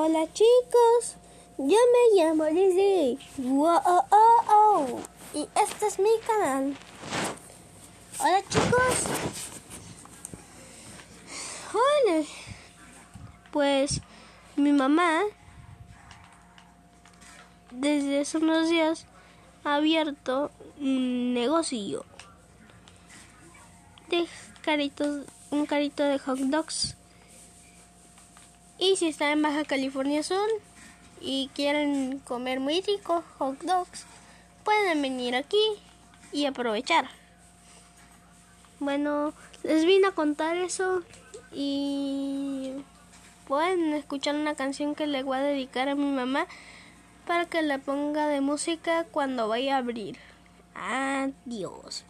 Hola chicos, yo me llamo Lizzie. Wow, oh, oh, oh. Y este es mi canal. Hola chicos. Hola. Pues mi mamá desde hace unos días ha abierto un negocio de caritos, un carito de hot dogs y si están en Baja California Sur y quieren comer muy rico hot dogs, pueden venir aquí y aprovechar. Bueno, les vine a contar eso y pueden escuchar una canción que le voy a dedicar a mi mamá para que la ponga de música cuando vaya a abrir. Adiós.